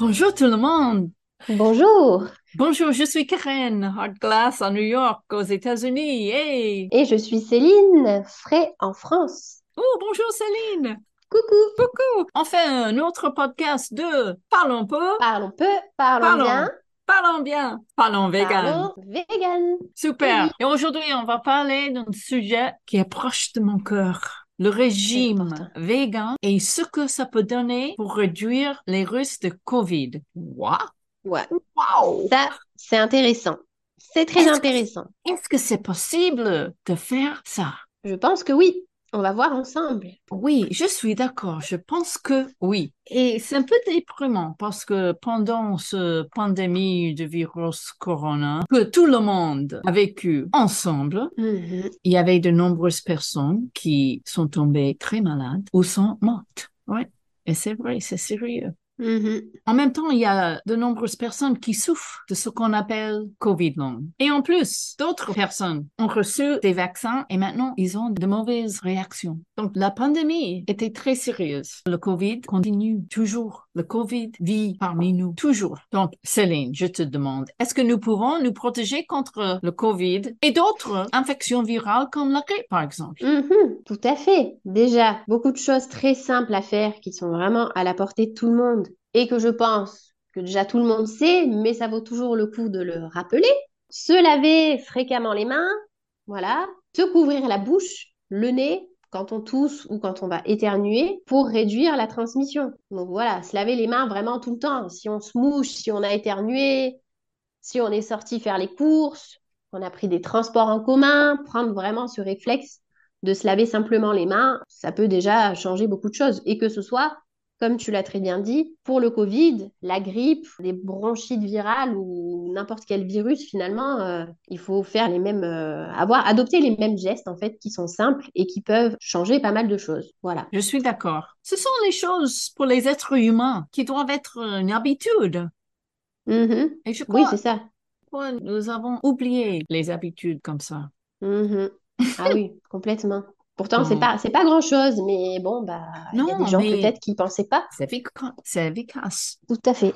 Bonjour tout le monde. Bonjour. Bonjour, je suis Karen, Hard Glass à New York, aux États-Unis. Hey. Et je suis Céline, frais en France. Oh, bonjour Céline. Coucou. Coucou. On fait un autre podcast de Parlons peu. Parlons peu, parlons, Parlons. bien. Parlons bien. Parlons vegan. Parlons vegan. Super. Oui. Et aujourd'hui, on va parler d'un sujet qui est proche de mon cœur. Le régime vegan et ce que ça peut donner pour réduire les risques de COVID. Wow. Ouais. Wow. Ça, c'est intéressant. C'est très intéressant. Est-ce que c'est possible de faire ça? Je pense que oui. On va voir ensemble. Oui, je suis d'accord. Je pense que oui. Et c'est un peu déprimant parce que pendant ce pandémie de virus corona que tout le monde a vécu ensemble, Mhm. il y avait de nombreuses personnes qui sont tombées très malades ou sont mortes. Oui. Et c'est vrai, c'est sérieux. Mhm. En même temps, il y a de nombreuses personnes qui souffrent de ce qu'on appelle COVID long. Et en plus, d'autres personnes ont reçu des vaccins et maintenant ils ont de mauvaises réactions. Donc la pandémie était très sérieuse. Le COVID continue toujours. Le COVID vit parmi nous toujours. Donc Céline, je te demande, est-ce que nous pouvons nous protéger contre le COVID et d'autres infections virales comme la grippe par exemple? Mhm. Tout à fait. Déjà, beaucoup de choses très simples à faire qui sont vraiment à la portée de tout le monde et que je pense que déjà tout le monde sait, mais ça vaut toujours le coup de le rappeler. Se laver fréquemment les mains, voilà. Se couvrir la bouche, le nez quand on tousse ou quand on va éternuer pour réduire la transmission. Donc voilà, se laver les mains vraiment tout le temps. Si on se mouche, si on a éternué, si on est sorti faire les courses, on a pris des transports en commun, prendre vraiment ce réflexe de se laver simplement les mains, ça peut déjà changer beaucoup de choses. Et que ce soit, comme tu l'as très bien dit, pour le Covid, la grippe, les bronchites virales ou n'importe quel virus, finalement, euh, il faut faire les mêmes, euh, avoir, adopter les mêmes gestes, en fait, qui sont simples et qui peuvent changer pas mal de choses. Voilà. Je suis d'accord. Ce sont les choses pour les êtres humains qui doivent être une habitude. Mhm. Et je Oui, crois c'est ça. nous avons oublié les habitudes comme ça. Mhm. Ah oui, complètement. Pourtant, c'est Bon. pas, c'est pas grand-chose, mais bon, bah, il y a des gens peut-être qui pensaient pas. C'est effica- c'est efficace. Tout à fait.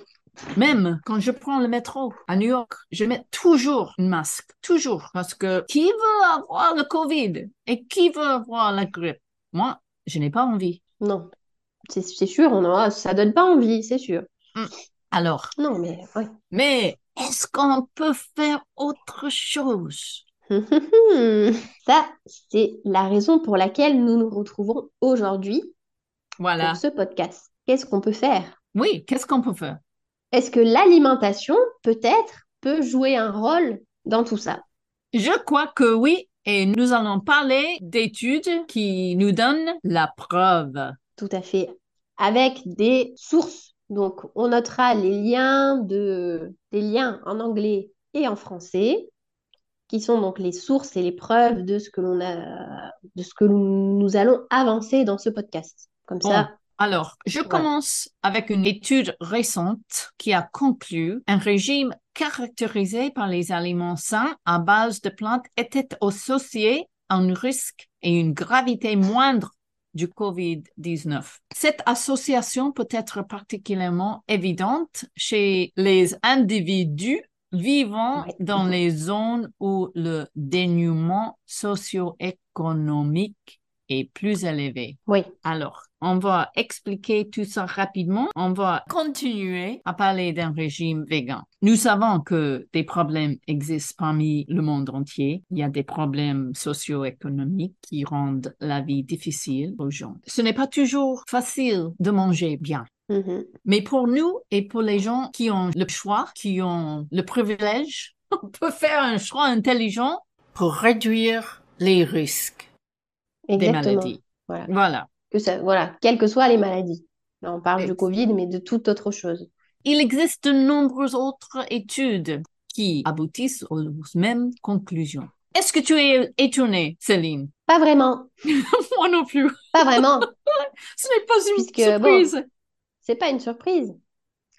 Même quand je prends le métro à New York, je mets toujours un masque. Toujours. Parce que qui veut avoir le COVID et qui veut avoir la grippe? Moi, je n'ai pas envie. Non, c'est c'est sûr, on a, ça donne pas envie, c'est sûr. Alors, Non, mais ouais. mais est-ce qu'on peut faire autre chose? Ça, c'est la raison pour laquelle nous nous retrouvons aujourd'hui Voilà. pour ce podcast. Qu'est-ce qu'on peut faire? Oui, qu'est-ce qu'on peut faire? Est-ce que l'alimentation, peut-être, peut jouer un rôle dans tout ça? Je crois que oui, et nous allons parler d'études qui nous donnent la preuve. Tout à fait. Avec des sources. Donc, on notera les liens de, des liens en anglais et en français, qui sont donc les sources et les preuves de ce que l'on a, de ce que nous allons avancer dans ce podcast. Comme Bon. ça, Alors, je commence avec une étude récente qui a conclu un régime caractérisé par les aliments sains à base de plantes était associé à un risque et une gravité moindre du COVID-19. Cette association peut être particulièrement évidente chez les individus vivant Ouais. dans les zones où le dénuement socio-économique est plus élevé. oui. Alors, on va expliquer tout ça rapidement. On va continuer à parler d'un régime végan. Nous savons que des problèmes existent parmi le monde entier. Il y a des problèmes socio-économiques qui rendent la vie difficile aux gens. Ce n'est pas toujours facile de manger bien. Mhm. Mais pour nous et pour les gens qui ont le choix, qui ont le privilège, on peut faire un choix intelligent pour réduire les risques des Exactement. maladies. Voilà. Voilà. Que ça, voilà, quelles que soient les maladies. Là, on parle de Ex- Covid, mais de toute autre chose. Il existe de nombreuses autres études qui aboutissent aux mêmes conclusions. Est-ce que tu es étonnée, Céline? Pas vraiment. Moi non plus. Pas vraiment. Ce n'est pas une Puisque, surprise. C'est pas une surprise.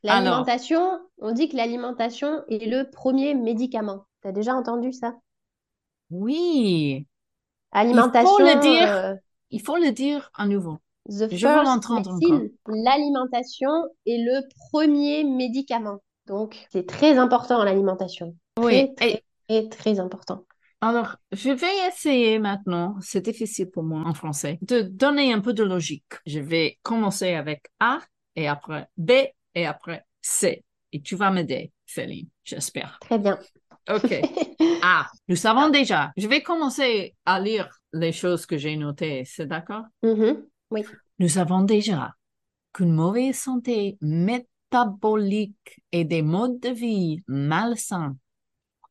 L'alimentation, on dit que l'alimentation est le premier médicament. T'as déjà entendu ça? Oui, Alimentation. le dire. euh, il faut le dire à nouveau. The Je veux first l'entendre l'alimentation est le premier médicament. Donc, c'est très important l'alimentation. Oui, Très, et très, très, très important. alors, je vais essayer maintenant, c'est difficile pour moi en français, de donner un peu de logique. Je vais commencer avec A et après B et après C. Et tu vas m'aider, Céline, j'espère. Très bien. OK. A, nous savons déjà. Je vais commencer à lire les choses que j'ai notées, c'est d'accord? Mhm. Oui. Nous savons déjà qu'une mauvaise santé métabolique et des modes de vie malsains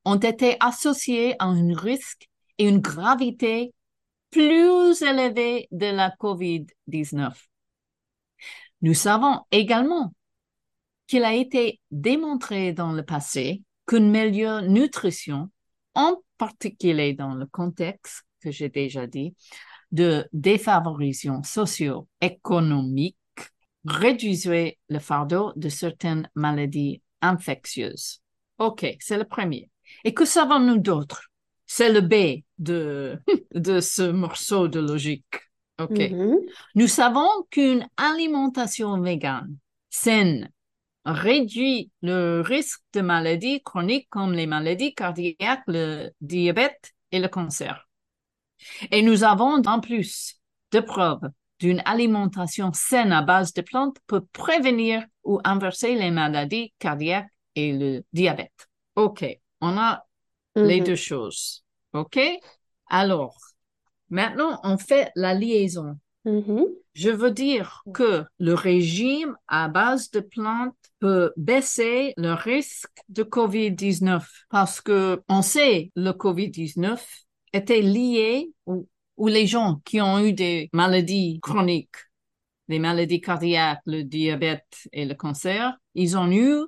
ont été associés à un risque et une gravité plus élevée de la COVID-19. Nous savons également qu'il a été démontré dans le passé qu'une meilleure nutrition, en particulier dans le contexte que j'ai déjà dit, de défavorisation socio-économique réduisait le fardeau de certaines maladies infectieuses. OK, c'est le premier. Et que savons-nous d'autre? C'est le B de, de ce morceau de logique. OK. Mhm. Nous savons qu'une alimentation végane saine réduit le risque de maladies chroniques comme les maladies cardiaques, le diabète et le cancer. Et nous avons en plus de preuves d'une alimentation saine à base de plantes peut prévenir ou inverser les maladies cardiaques et le diabète. OK, on a les Mhm. deux choses. OK? Alors, maintenant, on fait la liaison. Mhm. Je veux dire que le régime à base de plantes peut baisser le risque de COVID-19 parce que on sait le COVID-19 était lié ou, ou les gens qui ont eu des maladies chroniques, les maladies cardiaques, le diabète et le cancer, ils ont eu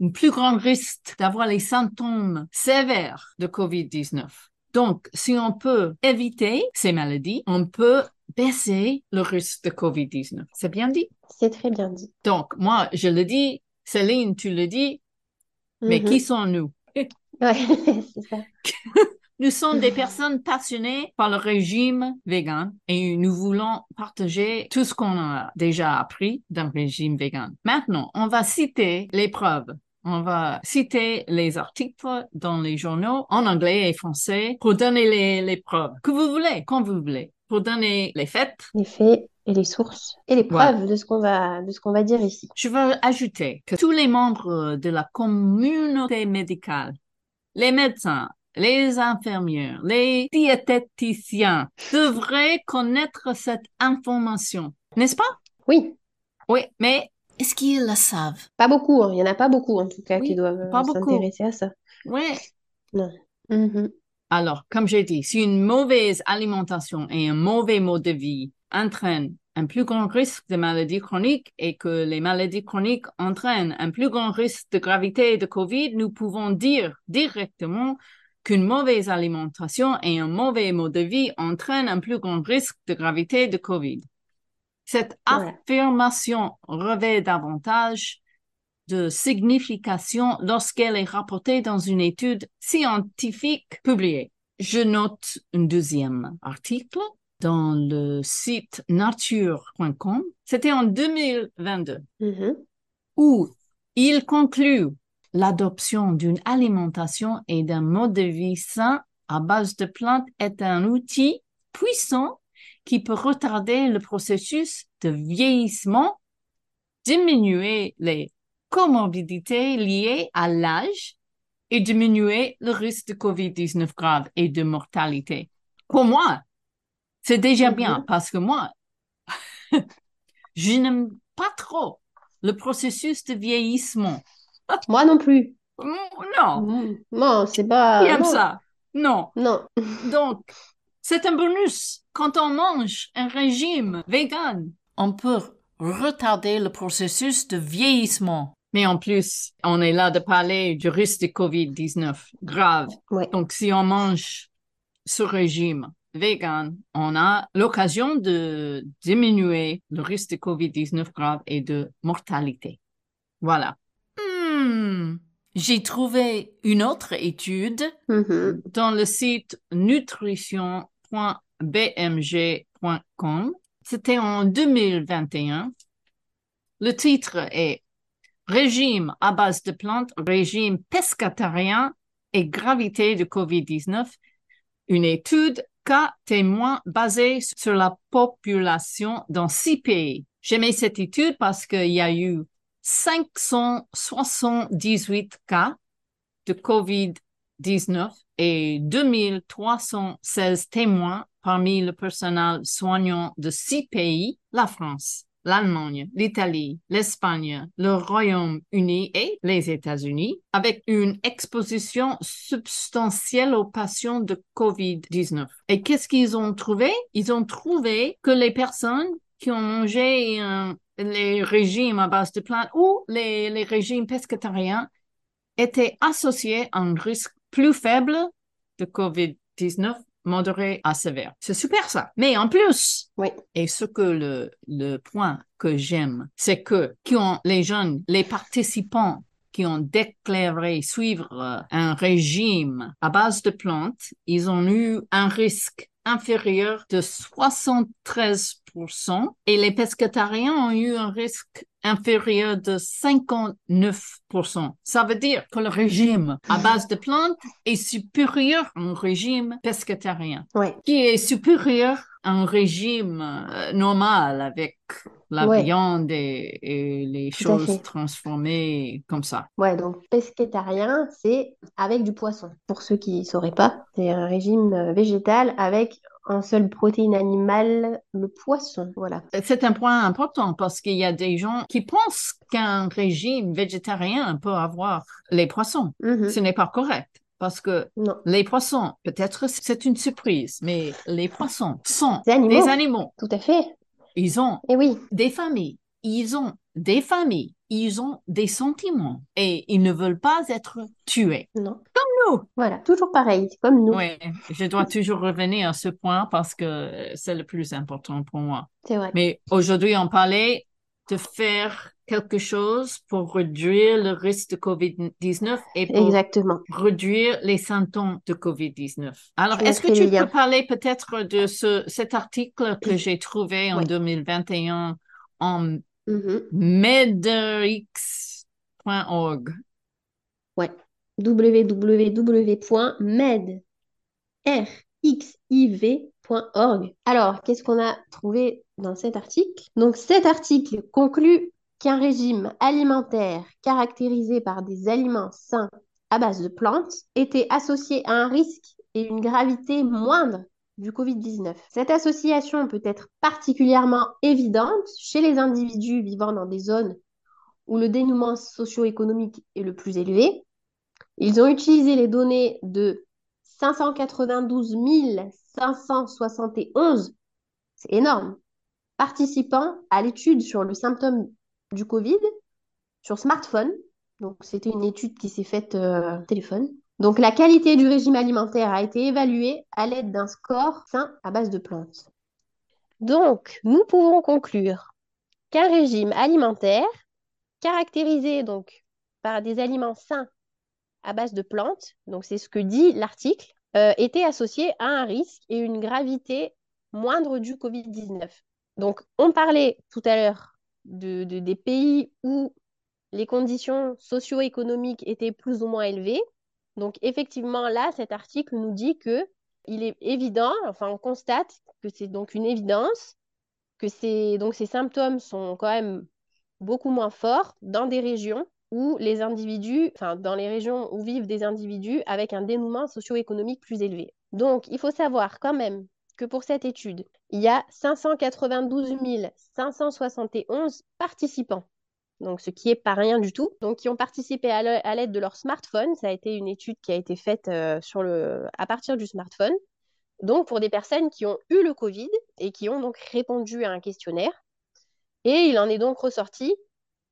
un plus grand risque d'avoir les symptômes sévères de COVID-19. Donc, si on peut éviter ces maladies, on peut baisser le risque de COVID-19. C'est bien dit? C'est très bien dit. Donc, moi, je le dis, Céline, tu le dis, mais Mhm. qui sommes-nous? Ouais, c'est ça. Nous sommes des personnes passionnées par le régime vegan et nous voulons partager tout ce qu'on a déjà appris d'un régime vegan. Maintenant, on va citer les preuves. On va citer les articles dans les journaux en anglais et français pour donner les, les preuves que vous voulez, quand vous voulez, pour donner les faits. Les faits et les sources et les preuves de ce qu'on va, de ce qu'on va dire ici. Je veux ajouter que tous les membres de la communauté médicale, les médecins, les infirmières, les diététiciens devraient connaître cette information, n'est-ce pas? Oui, Oui, mais est-ce qu'ils le savent? pas beaucoup, hein. Il y en a pas beaucoup en tout cas Oui, qui doivent pas euh, beaucoup. s'intéresser à ça. Oui. Non. Mhm. Alors, comme j'ai dit, si une mauvaise alimentation et un mauvais mode de vie entraînent un plus grand risque de maladies chroniques et que les maladies chroniques entraînent un plus grand risque de gravité de COVID, nous pouvons dire directement qu'une mauvaise alimentation et un mauvais mode de vie entraînent un plus grand risque de gravité de COVID. Cette affirmation revêt davantage de signification lorsqu'elle est rapportée dans une étude scientifique publiée. Je note un deuxième article dans le site nature.com. C'était en 2022 Mhm. où il conclut l'adoption d'une alimentation et d'un mode de vie sain à base de plantes est un outil puissant qui peut retarder le processus de vieillissement, diminuer les comorbidités liées à l'âge et diminuer le risque de COVID-19 grave et de mortalité. Pour moi, c'est déjà Mhm. bien parce que moi, je n'aime pas trop le processus de vieillissement. Moi non plus. Non. Non, c'est pas. qui aime non. ça? Non. Non. Donc, c'est un bonus. Quand on mange un régime vegan, on peut retarder le processus de vieillissement. Mais en plus, on est là de parler du risque de COVID-19 grave. Ouais. Donc, si on mange ce régime vegan, on a l'occasion de diminuer le risque de COVID-19 grave et de mortalité. Voilà. Hmm, J'ai trouvé une autre étude Mhm. dans le site nutrition.bmg.com C'était en 2021. Le titre est Régime à base de plantes, régime pescatarien et gravité de COVID-19, une étude cas témoin basée sur la population dans six pays. J'aimais cette étude parce qu'il y a eu 578 cas de COVID-19 et 2316 témoins parmi le personnel soignant de six pays, la France, l'Allemagne, l'Italie, l'Espagne, le Royaume-Uni et les États-Unis, avec une exposition substantielle aux patients de COVID-19. Et qu'est-ce qu'ils ont trouvé? Ils ont trouvé que les personnes qui ont mangé les régimes à base de plantes ou les, les régimes pescatariens étaient associés à un risque plus faible de COVID-19 modéré à sévère. C'est super ça. Mais en plus, Oui. et ce que le, le point que j'aime, c'est que qui ont les jeunes, les participants qui ont déclaré suivre euh, un régime à base de plantes, ils ont eu un risque inférieur de 73% et les pescatariens ont eu un risque inférieur de 59%. Ça veut dire que le régime à base de plantes est supérieur au régime pescatarien Oui. qui est supérieur à un régime euh, normal avec la Ouais. viande et, et les Tout choses transformées comme ça. Ouais, donc pescétarien, c'est avec du poisson. Pour ceux qui ne sauraient pas, c'est un régime euh, végétal avec un seul protéine animale, le poisson. Voilà. C'est un point important parce qu'il y a des gens qui pensent qu'un régime végétarien peut avoir les poissons. Mhm. Ce n'est pas correct parce que Non. les poissons, peut-être c'est une surprise, mais les poissons sont Des animaux. des animaux. Tout à fait. Ils ont Et oui, des familles, ils ont des familles, ils ont des sentiments et ils ne veulent pas être tués. non. Voilà, toujours pareil, comme nous. Oui, je dois toujours revenir à ce point parce que c'est le plus important pour moi. C'est vrai. Mais aujourd'hui, on parlait de faire quelque chose pour réduire le risque de COVID-19 et pour Exactement. réduire les symptômes de COVID-19. Alors, est-ce que tu les peux parler peut-être de ce, cet article que j'ai trouvé en Ouais. 2021 en Mhm. medrx.org? Ouais. www.med, rxiv.org. Alors, qu'est-ce qu'on a trouvé dans cet article? Donc, cet article conclut qu'un régime alimentaire caractérisé par des aliments sains à base de plantes était associé à un risque et une gravité moindre du Covid-19. Cette association peut être particulièrement évidente chez les individus vivant dans des zones où le dénouement socio-économique est le plus élevé. Ils ont utilisé les données de 592 571, c'est énorme, participants à l'étude sur le symptôme du Covid sur smartphone. Donc, c'était une étude qui s'est faite euh, téléphone. Donc, la qualité du régime alimentaire a été évaluée à l'aide d'un score sain à base de plantes. Donc, nous pouvons conclure qu'un régime alimentaire caractérisé donc par des aliments sains à base de plantes, donc c'est ce que dit l'article, euh, était associé à un risque et une gravité moindre du Covid-19. Donc, on parlait tout à l'heure de, de- des pays où les conditions socio-économiques étaient plus ou moins élevées. Donc, effectivement, là, cet article nous dit que il est évident, enfin, on constate que c'est donc une évidence, que donc ces symptômes sont quand même beaucoup moins forts dans des régions où les individus, enfin dans les régions où vivent des individus avec un dénouement socio-économique plus élevé. Donc, il faut savoir quand même que pour cette étude, il y a 592 571 participants. Donc, ce qui est pas rien du tout. Donc, qui ont participé à l'aide de leur smartphone. Ça a été une étude qui a été faite euh, sur le, à partir du smartphone. Donc, pour des personnes qui ont eu le Covid et qui ont donc répondu à un questionnaire. Et il en est donc ressorti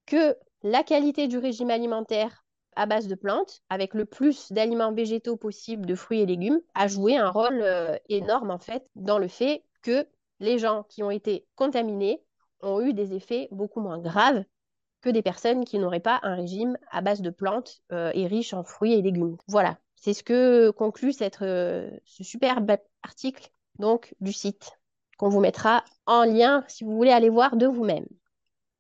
que la qualité du régime alimentaire à base de plantes, avec le plus d'aliments végétaux possible, de fruits et légumes, a joué un rôle euh, énorme en fait dans le fait que les gens qui ont été contaminés ont eu des effets beaucoup moins graves que des personnes qui n'auraient pas un régime à base de plantes euh, et riche en fruits et légumes. Voilà, c'est ce que conclut euh, ce superbe article donc du site. qu'on vous mettra en lien si vous voulez aller voir de vous-même.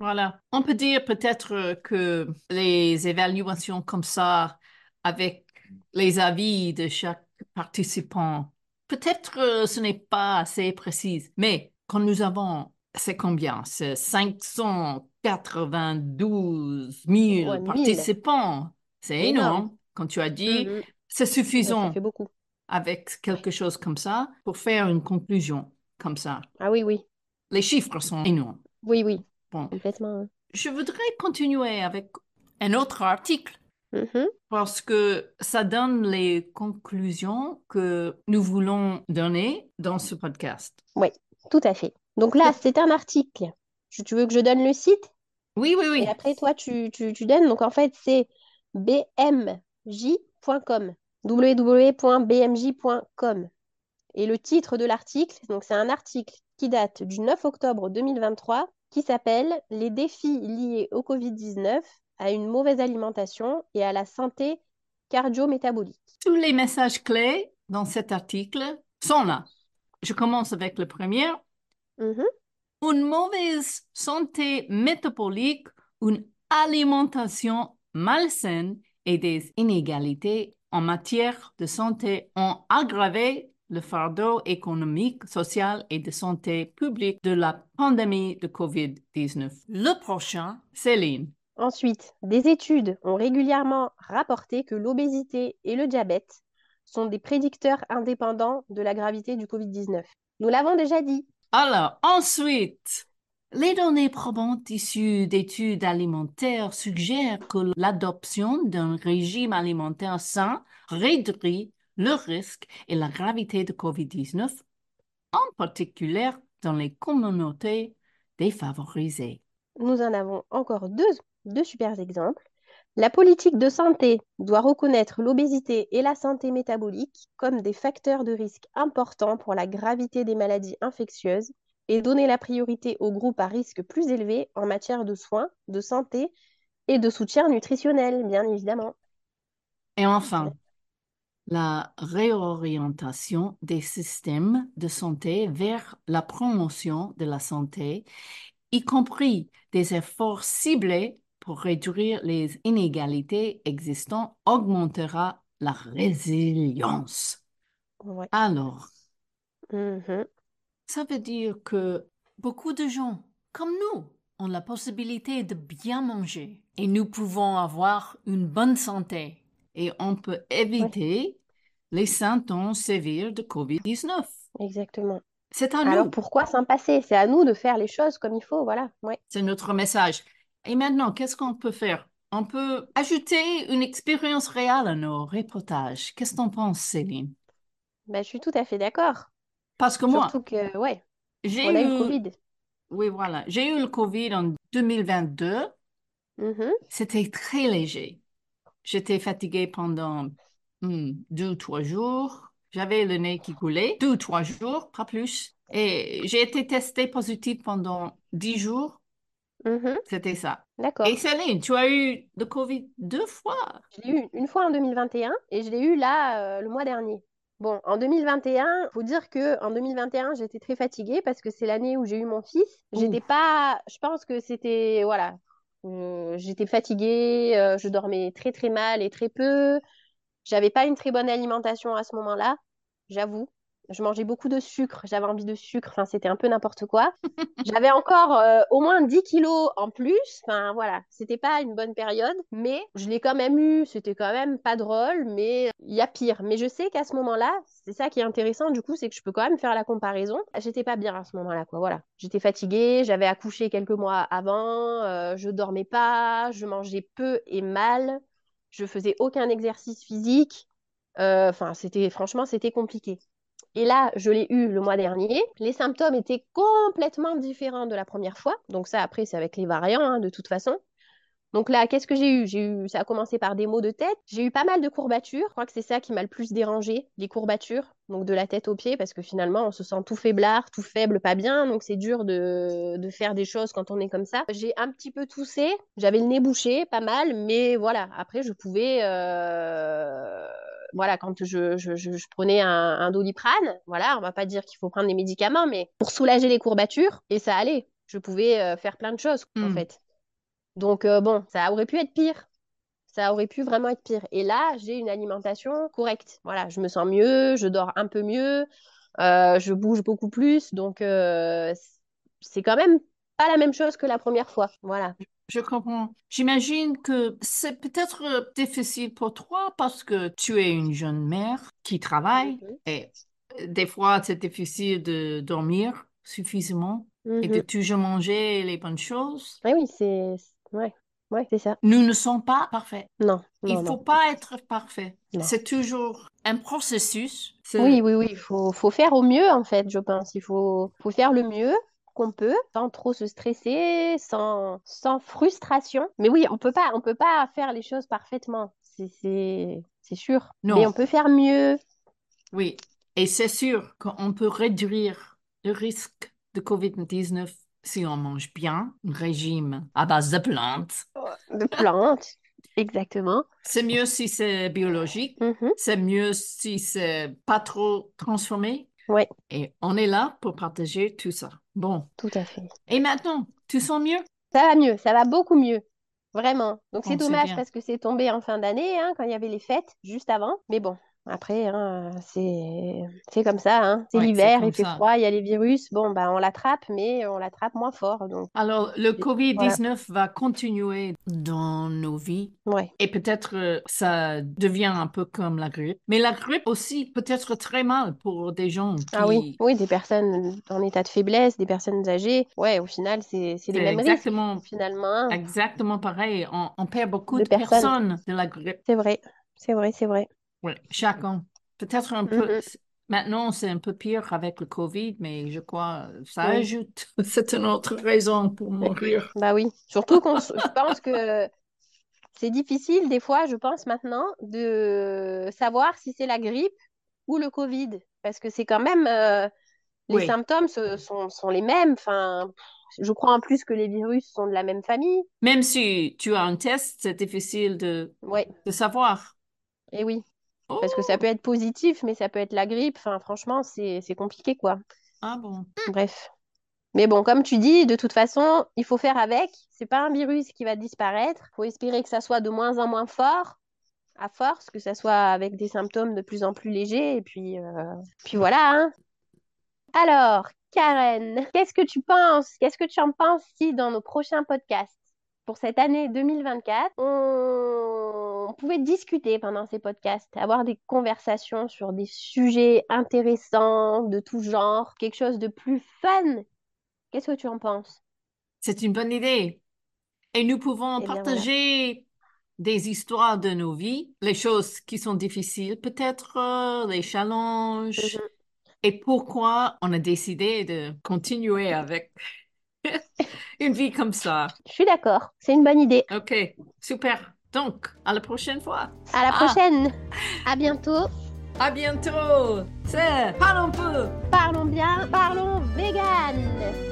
Voilà. On peut dire peut-être que les évaluations comme ça, avec les avis de chaque participant, peut-être euh, ce n'est pas assez précis, mais quand nous avons, c'est combien? C'est 592 000 participants. C'est énorme. Quand tu as dit, mm-hmm. c'est suffisant. Ça fait beaucoup. Avec quelque chose comme ça pour faire une conclusion comme ça. Ah oui, oui. Les chiffres sont énormes. Oui, oui. Bon. Complètement. Je voudrais continuer avec un autre article mm-hmm. parce que ça donne les conclusions que nous voulons donner dans ce podcast. Oui, tout à fait. Donc là, c'est un article. Tu veux que je donne le site? Oui, oui, oui. Et après, toi, tu, tu, tu donnes. Donc en fait, c'est bmj.com, www.bmj.com. Et le titre de l'article, donc c'est un article qui date du 9 octobre 2023, qui s'appelle Les défis liés au Covid-19 à une mauvaise alimentation et à la santé cardio-métabolique. Tous les messages clés dans cet article sont là. Je commence avec le premier. Mm-hmm. Une mauvaise santé métabolique, une alimentation malsaine et des inégalités en matière de santé ont aggravé le fardeau économique, social et de santé publique de la pandémie de COVID-19. Le prochain, Céline. Ensuite, des études ont régulièrement rapporté que l'obésité et le diabète sont des prédicteurs indépendants de la gravité du COVID-19. Nous l'avons déjà dit. Alors, ensuite, les données probantes issues d'études alimentaires suggèrent que l'adoption d'un régime alimentaire sain réduit le risque et la gravité de COVID-19, en particulier dans les communautés défavorisées. Nous en avons encore deux, deux super exemples. La politique de santé doit reconnaître l'obésité et la santé métabolique comme des facteurs de risque importants pour la gravité des maladies infectieuses et donner la priorité aux groupes à risque plus élevé en matière de soins, de santé et de soutien nutritionnel, bien évidemment. Et enfin, la réorientation des systèmes de santé vers la promotion de la santé, y compris des efforts ciblés pour réduire les inégalités existantes, augmentera la résilience. Alors, mm-hmm. Ça veut dire que beaucoup de gens, comme nous, ont la possibilité de bien manger et nous pouvons avoir une bonne santé et on peut éviter les symptômes sévères de COVID-19. Exactement. C'est à nous. Alors pourquoi s'en passer? C'est à nous de faire les choses comme il faut, voilà. Ouais. C'est notre message. Et maintenant, qu'est-ce qu'on peut faire? On peut ajouter une expérience réelle à nos reportages. Qu'est-ce que tu en penses, Céline? Ben, Je suis tout à fait d'accord. Parce que moi, Surtout que, ouais, j'ai on a eu, eu le Covid. oui, voilà, j'ai eu le Covid en 2022. Mhm. C'était très léger. J'étais fatiguée pendant hmm, deux ou trois jours. J'avais le nez qui coulait, deux ou trois jours, pas plus. Et j'ai été testée positive pendant dix jours. Mhm. C'était ça. D'accord. Et Céline, tu as eu le Covid deux fois. Je l'ai eu une fois en 2021 et je l'ai eu là euh, le mois dernier. Bon, en 2021, faut dire que en 2021, j'étais très fatiguée parce que c'est l'année où j'ai eu mon fils. J'étais pas, je pense que c'était, voilà, euh, j'étais fatiguée, euh, je dormais très très mal et très peu. J'avais pas une très bonne alimentation à ce moment-là, j'avoue je mangeais beaucoup de sucre, j'avais envie de sucre, enfin c'était un peu n'importe quoi. j'avais encore euh, au moins 10 kilos en plus, enfin voilà, c'était pas une bonne période, mais je l'ai quand même eu, c'était quand même pas drôle, mais il y a pire. Mais je sais qu'à ce moment-là, c'est ça qui est intéressant du coup, c'est que je peux quand même faire la comparaison. J'étais pas bien à ce moment-là, quoi, voilà. J'étais fatiguée, j'avais accouché quelques mois avant, euh, je dormais pas, je mangeais peu et mal, je faisais aucun exercice physique. Euh, enfin, c'était franchement, c'était compliqué. Et là, je l'ai eu le mois dernier. Les symptômes étaient complètement différents de la première fois. Donc ça, après, c'est avec les variants, hein, de toute façon. Donc là, qu'est-ce que j'ai eu? J'ai eu, ça a commencé par des maux de tête. J'ai eu pas mal de courbatures. Je crois que c'est ça qui m'a le plus dérangé, les courbatures, donc de la tête aux pieds, parce que finalement, on se sent tout faiblard, tout faible, pas bien. Donc c'est dur de, de faire des choses quand on est comme ça. J'ai un petit peu toussé. J'avais le nez bouché, pas mal, mais voilà. Après, je pouvais. Euh voilà, quand je, je, je, je prenais un, un, doliprane, voilà, on va pas dire qu'il faut prendre des médicaments, mais pour soulager les courbatures, et ça allait. Je pouvais euh, faire plein de choses, en hmm. fait. Donc, euh, bon, ça aurait pu être pire. Ça aurait pu vraiment être pire. Et là, j'ai une alimentation correcte. Voilà, je me sens mieux, je dors un peu mieux, euh, je bouge beaucoup plus. Donc, c'est quand même pas la même chose que la première fois. Voilà. Je comprends. J'imagine que c'est peut-être euh, difficile pour toi parce que tu es une jeune mère qui travaille mm-hmm. et euh, des fois c'est difficile de dormir suffisamment et de mm-hmm. toujours manger les bonnes choses. Oui, oui, c'est ouais. Ouais, c'est ça. Nous ne sommes pas parfaits. Non. Il ne faut pas être parfait. C'est toujours un processus. Oui, oui, oui. Il faut, faut, faire au mieux, en fait, je pense. Il faut, faut faire le mieux qu'on peut, sans trop se stresser, sans, sans frustration. Mais oui, on peut pas, on peut pas faire les choses parfaitement, c'est sûr. Non. Mais on peut faire mieux. Oui, et c'est sûr qu'on peut réduire le risque de COVID-19 si on mange bien, un régime à base de plantes. De plantes, exactement. C'est mieux si c'est biologique, mm-hmm. c'est mieux si c'est pas trop transformé. Oui. Et on est là pour partager tout ça. Bon. Tout à fait. Et maintenant, tu sens mieux? Ça va mieux, ça va beaucoup mieux. Vraiment. Donc c'est dommage parce que c'est tombé en fin d'année, hein, quand il y avait les fêtes, juste avant. Mais bon, après, hein, c'est comme ça. Hein. C'est l'hiver, il fait froid, il y a les virus. Bon, bah, on l'attrape, mais on l'attrape moins fort. Donc... Alors, le COVID-19 va continuer dans nos vies. Ouais. Et peut-être euh, ça devient un peu comme la grippe. Mais la grippe aussi peut être très mal pour des gens. Qui... Ah oui, oui, des personnes en état de faiblesse, des personnes âgées. Ouais, au final, c'est les mêmes exactement, risques, finalement. Exactement pareil. On, perd beaucoup de, personnes. personnes de la grippe. C'est vrai, c'est vrai, c'est vrai. Oui, chacun. Peut-être un peu. Maintenant, c'est un peu pire avec le COVID, mais je crois ça ajoute. C'est une autre raison pour mourir. Bah oui. Surtout qu'on je pense que c'est difficile des fois, je pense maintenant, de savoir si c'est la grippe ou le Covid. Parce que c'est quand même. Euh, les symptômes sont, sont, les mêmes. Enfin, je crois en plus que les virus sont de la même famille. Même si tu as un test, c'est difficile de, de savoir. Et eh Parce que ça peut être positif, mais ça peut être la grippe. Enfin, franchement, c'est compliqué, quoi. Ah bon Bref. Mais bon, comme tu dis, de toute façon, il faut faire avec. C'est pas un virus qui va disparaître. Il faut espérer que ça soit de moins en moins fort, à force, que ça soit avec des symptômes de plus en plus légers. Et puis, euh, puis voilà. Hein. Alors, Karen, qu'est-ce que tu penses? Qu'est-ce que tu en penses si dans nos prochains podcasts, pour cette année 2024, on... pouvait discuter pendant ces podcasts, avoir des conversations sur des sujets intéressants de tout genre, quelque chose de plus fun. Qu'est-ce que tu en penses? C'est une bonne idée. Et nous pouvons eh partager des histoires de nos vies, les choses qui sont difficiles, peut-être euh, les challenges, mm-hmm. et pourquoi on a décidé de continuer avec une vie comme ça. Je suis d'accord, c'est une bonne idée. Ok, super. Donc, à la prochaine fois. À la ah. prochaine. À bientôt. À bientôt. C'est Parlons peu. Parlons bien, parlons vegan.